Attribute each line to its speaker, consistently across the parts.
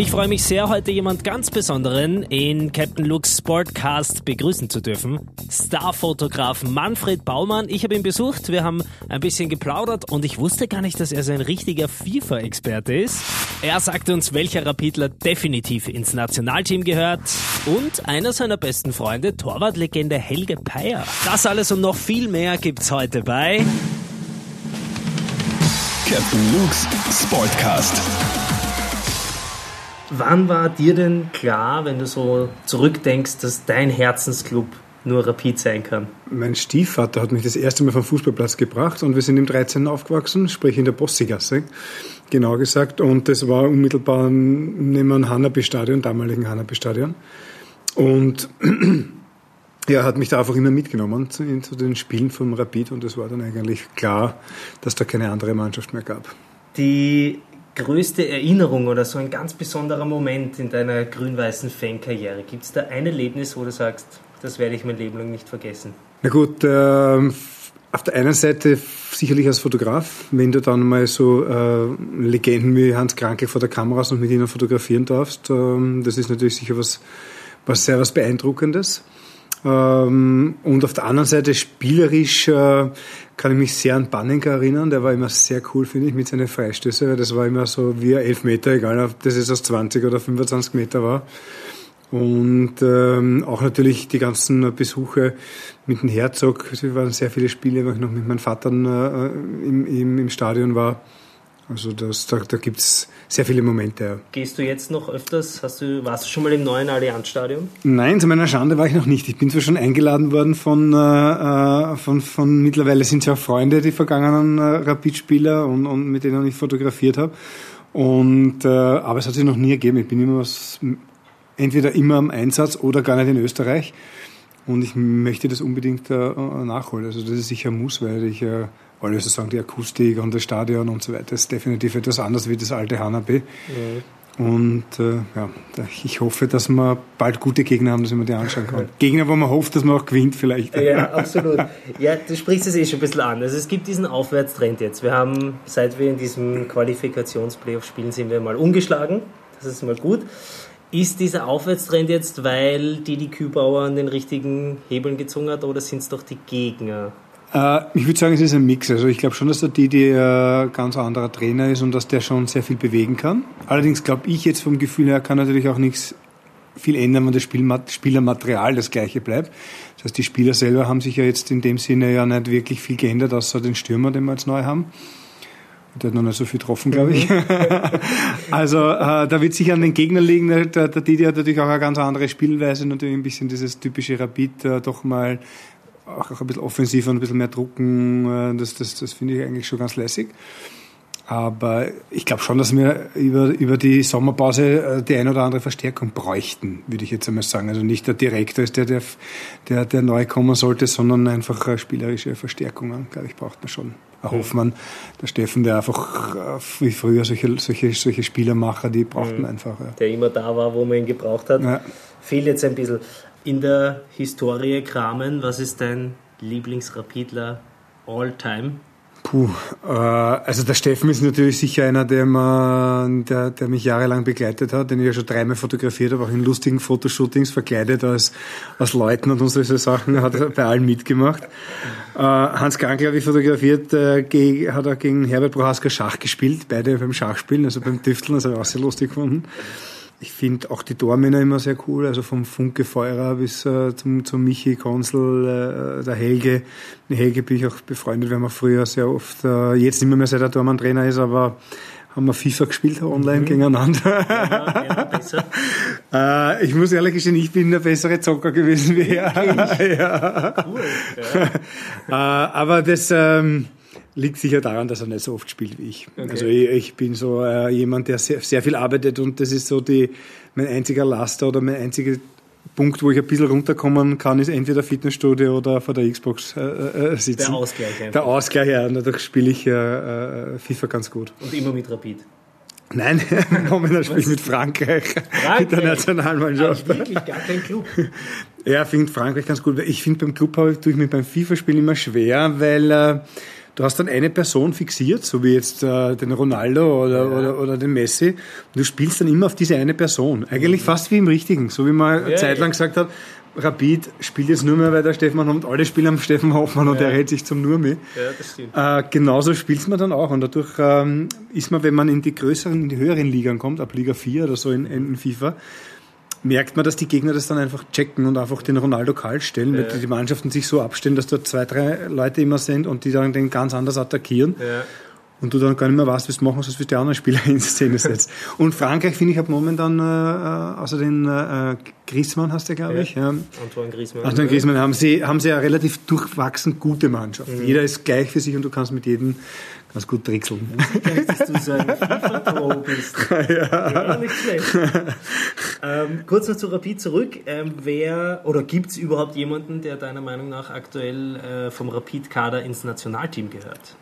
Speaker 1: Ich freue mich sehr, heute jemand ganz Besonderen in Captain Luke's Sportcast begrüßen zu dürfen. Starfotograf Manfred Baumann. Ich habe ihn besucht, wir haben ein bisschen geplaudert und ich wusste gar nicht, dass er so ein richtiger FIFA-Experte ist. Er sagt uns, welcher Rapidler definitiv ins Nationalteam gehört und einer seiner besten Freunde, Torwartlegende Helge Peyer. Das alles und noch viel mehr gibt's heute bei
Speaker 2: Captain Luke's Sportcast.
Speaker 1: Wann war dir denn klar, wenn du so zurückdenkst, dass dein Herzensclub nur Rapid sein kann?
Speaker 3: Mein Stiefvater hat mich das erste Mal vom Fußballplatz gebracht und wir sind im 13. aufgewachsen, sprich in der Bossigasse, genau gesagt. Und das war unmittelbar neben dem Hanabi-Stadion, damaligen Hanabi-Stadion. Und er hat mich da einfach immer mitgenommen zu, zu den Spielen vom Rapid und es war dann eigentlich klar, dass da keine andere Mannschaft mehr gab.
Speaker 1: Die größte Erinnerung oder so ein ganz besonderer Moment in deiner grün-weißen Fankarriere? Gibt es da ein Erlebnis, wo du sagst, das werde ich mein Leben lang nicht vergessen?
Speaker 3: Na gut, äh, auf der einen Seite sicherlich als Fotograf, wenn du dann mal so äh, Legenden wie Hans Krankel vor der Kamera und mit ihnen fotografieren darfst, äh, das ist natürlich sicher was, was sehr was Beeindruckendes. Ähm, und auf der anderen Seite spielerisch äh, kann ich mich sehr an Banninger erinnern. Der war immer sehr cool, finde ich, mit seinen Freistößen. Das war immer so wie ein Elfmeter, egal ob das jetzt aus 20 oder 25 Meter war. Und ähm, auch natürlich die ganzen Besuche mit dem Herzog. Es waren sehr viele Spiele, wo ich noch mit meinem Vater äh, im, im, im Stadion war. Also das, da, da gibt es sehr viele Momente. Ja.
Speaker 1: Gehst du jetzt noch öfters? Hast du, warst du schon mal im neuen Allianzstadion?
Speaker 3: Nein, zu meiner Schande war ich noch nicht. Ich bin zwar schon eingeladen worden von, äh, von, von mittlerweile sind es ja auch Freunde, die vergangenen äh, Rapid-Spieler und, und mit denen ich fotografiert habe. Und, äh, aber es hat sich noch nie ergeben. Ich bin immer was, entweder immer am Einsatz oder gar nicht in Österreich. Und ich möchte das unbedingt äh, nachholen. Also das ist sicher ein Muss, weil ich äh, alle sozusagen die Akustik und das Stadion und so weiter ist definitiv etwas anders wie das alte Hanabi. Mhm. Und äh, ja, ich hoffe, dass wir bald gute Gegner haben, dass man die anschauen kann. Gegner, wo man hofft, dass man auch gewinnt vielleicht.
Speaker 1: Ja, absolut. Ja, du sprichst es eh schon ein bisschen an. Also es gibt diesen Aufwärtstrend jetzt. Wir haben, seit wir in diesem Qualifikationsplayoff spielen, sind wir mal umgeschlagen. Das ist mal gut. Ist dieser Aufwärtstrend jetzt, weil die die Kühlbauer an den richtigen Hebeln gezogen hat oder sind es doch die Gegner?
Speaker 3: Äh, ich würde sagen, es ist ein Mix. Also ich glaube schon, dass der Didi ein ganz anderer Trainer ist und dass der schon sehr viel bewegen kann. Allerdings glaube ich jetzt vom Gefühl her kann natürlich auch nichts viel ändern, wenn das Spielermaterial das gleiche bleibt. Das heißt, die Spieler selber haben sich ja jetzt in dem Sinne ja nicht wirklich viel geändert, außer den Stürmer, den wir jetzt neu haben. Der hat noch nicht so viel getroffen, glaube ich. Mhm. also äh, da wird sich an den Gegner liegen. Der, der Didi hat natürlich auch eine ganz andere Spielweise, natürlich ein bisschen dieses typische Rapid, äh, doch mal auch ein bisschen offensiver und ein bisschen mehr drucken, äh, das, das, das finde ich eigentlich schon ganz lässig. Aber ich glaube schon, dass wir über, über die Sommerpause äh, die ein oder andere Verstärkung bräuchten, würde ich jetzt einmal sagen. Also nicht der Direktor ist der, der, der, der neu kommen sollte, sondern einfach spielerische Verstärkungen, glaube ich, braucht man schon. Herr Hoffmann, der Steffen, der einfach äh, wie früher solche, solche, solche Spielermacher, die braucht man mhm. einfach. Ja.
Speaker 1: Der immer da war, wo man ihn gebraucht hat. Ja. Fehlt jetzt ein bisschen in der Historie kramen, was ist dein Lieblingsrapidler all time?
Speaker 3: Puh, äh, also der Steffen ist natürlich sicher einer, der, der, der mich jahrelang begleitet hat, den ich ja schon dreimal fotografiert habe, auch in lustigen Fotoshootings verkleidet als, als Leutnant und solche Sachen, hat er bei allen mitgemacht. Äh, Hans Krankel habe ich fotografiert, äh, hat er gegen Herbert Prohaska Schach gespielt, beide beim Schachspielen, also beim Tüfteln, das habe ich auch sehr lustig gefunden. Ich finde auch die Tormänner immer sehr cool, also vom Funke Feurer bis äh, zum, zum Michi Konzel, äh, der Helge. Mit Helge bin ich auch befreundet, wir haben auch früher sehr oft, äh, jetzt nicht mehr, mehr seit der Tormann-Trainer ist, aber haben wir FIFA gespielt online mhm. gegeneinander. Ja, äh, ich muss ehrlich gestehen, ich bin der bessere Zocker gewesen wie er. ja. Cool. Ja. äh, aber das... Ähm, liegt sicher daran, dass er nicht so oft spielt wie ich. Okay. Also ich, ich, bin so äh, jemand, der sehr, sehr viel arbeitet und das ist so die, mein einziger Laster oder mein einziger Punkt, wo ich ein bisschen runterkommen kann, ist entweder Fitnessstudio oder vor der Xbox äh, äh, sitzen.
Speaker 1: Der Ausgleich einfach.
Speaker 3: Der Ausgleich, ja. Und dadurch spiele ich äh, FIFA ganz gut.
Speaker 1: Und immer mit Rapid?
Speaker 3: Nein, momentan spiele ich mit Frankreich, Frankreich, mit der Nationalmannschaft.
Speaker 1: Also wirklich gar kein Club.
Speaker 3: Ja, finde Frankreich ganz gut. Ich finde beim Club tue ich mir beim FIFA-Spiel immer schwer, weil äh, du hast dann eine Person fixiert, so wie jetzt äh, den Ronaldo oder, ja. oder, oder den Messi. Du spielst dann immer auf diese eine Person. Eigentlich mhm. fast wie im Richtigen, so wie man ja, Zeit lang gesagt hat, Rapid spielt jetzt nur mehr, weil der Steffen und alle spielen am Steffen Hoffmann und ja. der redet sich zum nur mehr. Ja, das stimmt. Äh, genauso spielt man dann auch und dadurch ähm, ist man, wenn man in die größeren, in die höheren Ligen kommt, ab Liga 4 oder so in, in FIFA, merkt man, dass die Gegner das dann einfach checken und einfach den Ronaldo kalt stellen, ja. weil die Mannschaften sich so abstellen, dass dort zwei, drei Leute immer sind und die dann den ganz anders attackieren. Ja und du dann gar nicht mehr weißt, was du machen sollst, wie die anderen Spieler in Szene setzt. und Frankreich, finde ich, hat momentan, äh, außer den äh, Griezmann hast du, glaube ja. ich. Ja.
Speaker 1: Antoine Griezmann.
Speaker 3: Antoine Griezmann haben sie, haben sie ja relativ durchwachsen gute Mannschaft. Mhm. Jeder ist gleich für sich und du kannst mit jedem ganz gut trickseln.
Speaker 1: Dass du so ein FIFA-Pro bist. Ja. nicht schlecht. ähm, kurz noch zu Rapid zurück. Ähm, wer oder gibt es überhaupt jemanden, der deiner Meinung nach aktuell äh, vom Rapid-Kader ins Nationalteam gehört?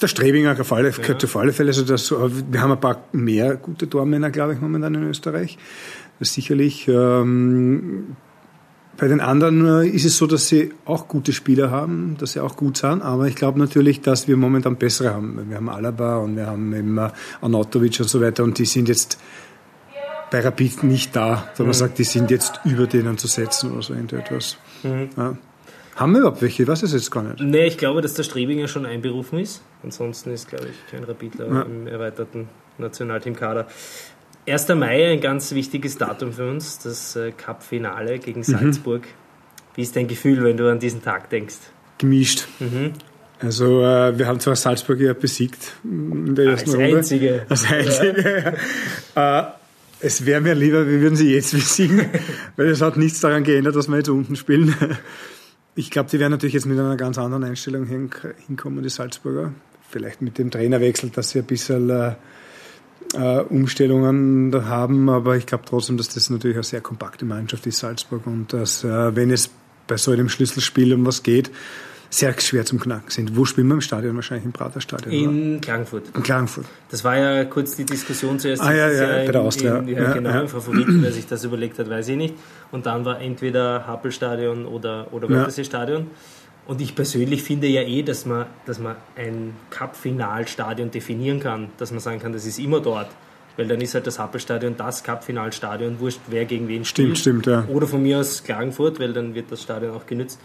Speaker 3: Der Strebinger auf alle, ja. auf alle Fälle. Also das, wir haben ein paar mehr gute Tormänner, glaube ich, momentan in Österreich. Sicherlich. Ähm, bei den anderen ist es so, dass sie auch gute Spieler haben, dass sie auch gut sind, aber ich glaube natürlich, dass wir momentan bessere haben. Wir haben Alaba und wir haben äh, Anatovic und so weiter und die sind jetzt bei Rapid nicht da, wo man mhm. sagt, die sind jetzt über denen zu setzen oder so irgendetwas. Mhm. Ja. Haben wir überhaupt welche? Weiß es jetzt gar nicht.
Speaker 1: Nee, ich glaube, dass der Strebinger schon einberufen ist. Ansonsten ist, glaube ich, kein Rapidler ja. im erweiterten Nationalteamkader. 1. Mai, ein ganz wichtiges Datum für uns, das äh, Cup-Finale gegen mhm. Salzburg. Mhm. Wie ist dein Gefühl, wenn du an diesen Tag denkst?
Speaker 3: Gemischt. Mhm. Also äh, wir haben zwar Salzburg ja besiegt in der ersten Als Runde.
Speaker 1: Einzige.
Speaker 3: Als Einzige. Ja. äh, es wäre mir lieber, wir würden sie jetzt besiegen, weil es hat nichts daran geändert, dass wir jetzt unten spielen. Ich glaube, die werden natürlich jetzt mit einer ganz anderen Einstellung hinkommen, die Salzburger. Vielleicht mit dem Trainerwechsel, dass sie ein bisschen äh, Umstellungen haben, aber ich glaube trotzdem, dass das natürlich eine sehr kompakte Mannschaft ist, Salzburg, und dass, äh, wenn es bei so einem Schlüsselspiel um was geht, sehr schwer zum Knacken sind. Wo spielen wir im Stadion? Wahrscheinlich im Praterstadion.
Speaker 1: In oder? Klagenfurt.
Speaker 3: In Klagenfurt.
Speaker 1: Das war ja kurz die Diskussion zuerst.
Speaker 3: Ah, ja, ja, ja, bei der Austria.
Speaker 1: In, ja, genau, ja. Favoriten, wer sich das überlegt hat, weiß ich nicht. Und dann war entweder Happelstadion oder, oder Wörthersee-Stadion. Und ich persönlich finde ja eh, dass man, dass man ein Cup-Finalstadion definieren kann, dass man sagen kann, das ist immer dort. Weil dann ist halt das Happelstadion das Cup-Finalstadion, wurscht, wer gegen wen
Speaker 3: spielt. Stimmt, stimmt, ja.
Speaker 1: Oder von mir aus Klagenfurt, weil dann wird das Stadion auch genützt.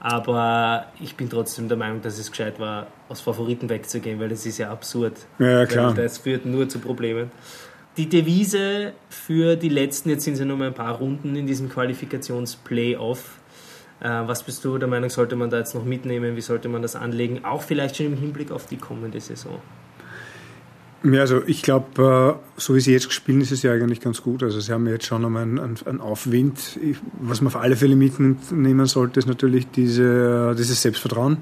Speaker 1: Aber ich bin trotzdem der Meinung, dass es gescheit war, aus Favoriten wegzugehen, weil das ist ja absurd.
Speaker 3: Ja, klar.
Speaker 1: Das führt nur zu Problemen. Die Devise für die letzten, jetzt sind es ja nur mal ein paar Runden in diesem Qualifikationsplayoff. Äh, was bist du der Meinung, sollte man da jetzt noch mitnehmen? Wie sollte man das anlegen? Auch vielleicht schon im Hinblick auf die kommende Saison.
Speaker 3: Ja, also ich glaube, äh, so wie sie jetzt spielen, ist es ja eigentlich ganz gut. Also sie haben jetzt schon einmal einen, einen Aufwind. Was man auf alle Fälle mitnehmen sollte, ist natürlich diese, dieses Selbstvertrauen.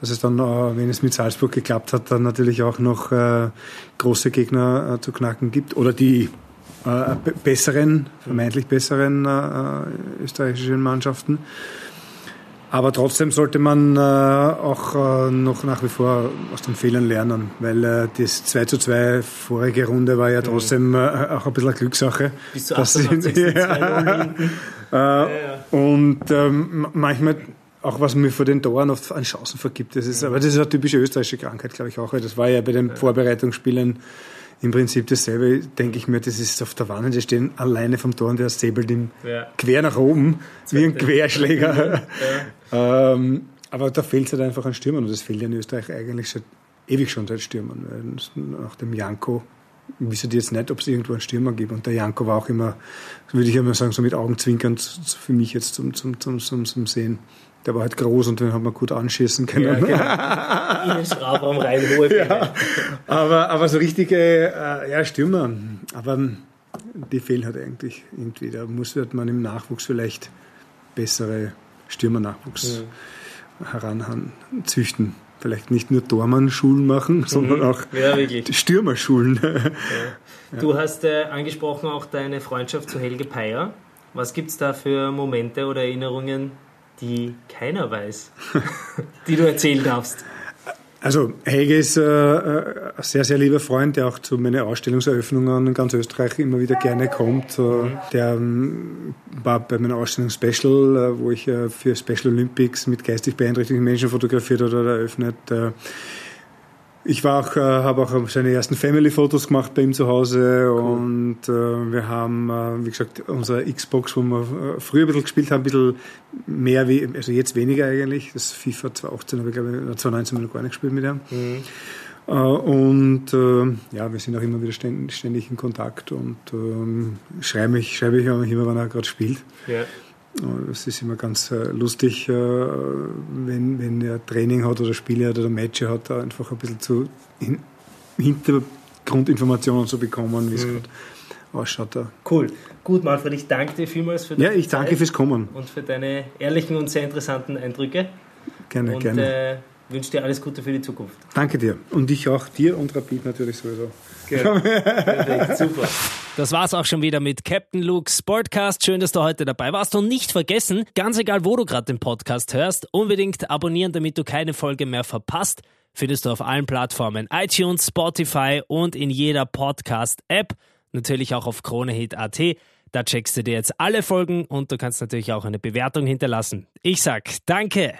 Speaker 3: Dass es dann, äh, wenn es mit Salzburg geklappt hat, dann natürlich auch noch große Gegner zu knacken gibt. Oder die besseren, vermeintlich besseren österreichischen Mannschaften. Aber trotzdem sollte man äh, auch äh, noch nach wie vor aus den Fehlern lernen, weil äh, das 2 zu 2 vorige Runde war ja trotzdem äh, auch ein bisschen eine Glückssache.
Speaker 1: Bis zu 88
Speaker 3: ja. Äh, ja, ja. Und ähm, manchmal auch was mir vor den Toren oft an Chancen vergibt. Das ist, aber das ist eine typische österreichische Krankheit, glaube ich auch. Das war ja bei den Vorbereitungsspielen im Prinzip dasselbe, denke ich mir, das ist auf der Wand, die stehen alleine vom Tor und der säbelt ihm ja. quer nach oben, wie ein Querschläger. Ja. ähm, aber da fehlt es halt einfach an Stürmern und das fehlt ja in Österreich eigentlich seit ewig schon seit Stürmern. Nach dem Janko die jetzt nicht, ob es irgendwo einen Stürmer gibt. Und der Janko war auch immer, würde ich immer sagen, so mit Augenzwinkern für mich jetzt zum, zum, zum, zum, zum Sehen. Der war halt groß und den hat man gut anschießen können. Ja,
Speaker 1: genau. In den Strafraum rein, hohe
Speaker 3: ja, aber, aber so richtige äh, ja, Stürmer, aber die fehlen halt eigentlich irgendwie. Da muss halt man im Nachwuchs vielleicht bessere Stürmernachwuchs mhm. heran züchten. Vielleicht nicht nur Tormann-Schulen machen, mhm. sondern auch ja, Stürmerschulen.
Speaker 1: Ja. Du hast äh, angesprochen auch deine Freundschaft zu Helge Peyer. Was gibt es da für Momente oder Erinnerungen, die keiner weiß, die du erzählen darfst?
Speaker 3: Also Helge ist äh, äh, ein sehr, sehr lieber Freund, der auch zu meinen Ausstellungseröffnungen in ganz Österreich immer wieder gerne kommt. Der ähm, war bei meiner Ausstellung Special, äh, wo ich für Special Olympics mit geistig beeinträchtigten Menschen fotografiert oder eröffnet. Äh, ich war auch, äh, habe auch seine ersten Family-Fotos gemacht bei ihm zu Hause cool. und äh, wir haben, äh, wie gesagt, unsere Xbox, wo wir äh, früher ein bisschen gespielt haben, ein bisschen mehr, wie, also jetzt weniger eigentlich. Das FIFA 2018 habe ich glaube ich 2019 noch gar nicht gespielt mit ihm. Mhm. Äh, und äh, ja, wir sind auch immer wieder ständig, ständig in Kontakt und ähm, schreibe ich, schreibe ich auch immer, wann er gerade spielt. Ja. Es ist immer ganz äh, lustig, äh, wenn, wenn er Training hat oder Spiele hat oder Matches hat, einfach ein bisschen zu hin, Hintergrundinformationen zu bekommen, wie es mhm. ausschaut. Da.
Speaker 1: Cool. Gut, Manfred, ich danke dir vielmals
Speaker 3: für Ja, ich danke Zeit fürs Kommen.
Speaker 1: Und für deine ehrlichen und sehr interessanten Eindrücke.
Speaker 3: Gerne,
Speaker 1: und,
Speaker 3: gerne.
Speaker 1: Äh, wünsche dir alles Gute für die Zukunft.
Speaker 3: Danke dir. Und ich auch dir und Rapid natürlich sowieso.
Speaker 1: Perfekt, super. Das war's auch schon wieder mit Captain Luke's Sportcast. Schön, dass du heute dabei warst. Und nicht vergessen, ganz egal, wo du gerade den Podcast hörst, unbedingt abonnieren, damit du keine Folge mehr verpasst. Findest du auf allen Plattformen iTunes, Spotify und in jeder Podcast-App. Natürlich auch auf KroneHit.at. Da checkst du dir jetzt alle Folgen und du kannst natürlich auch eine Bewertung hinterlassen. Ich sag Danke.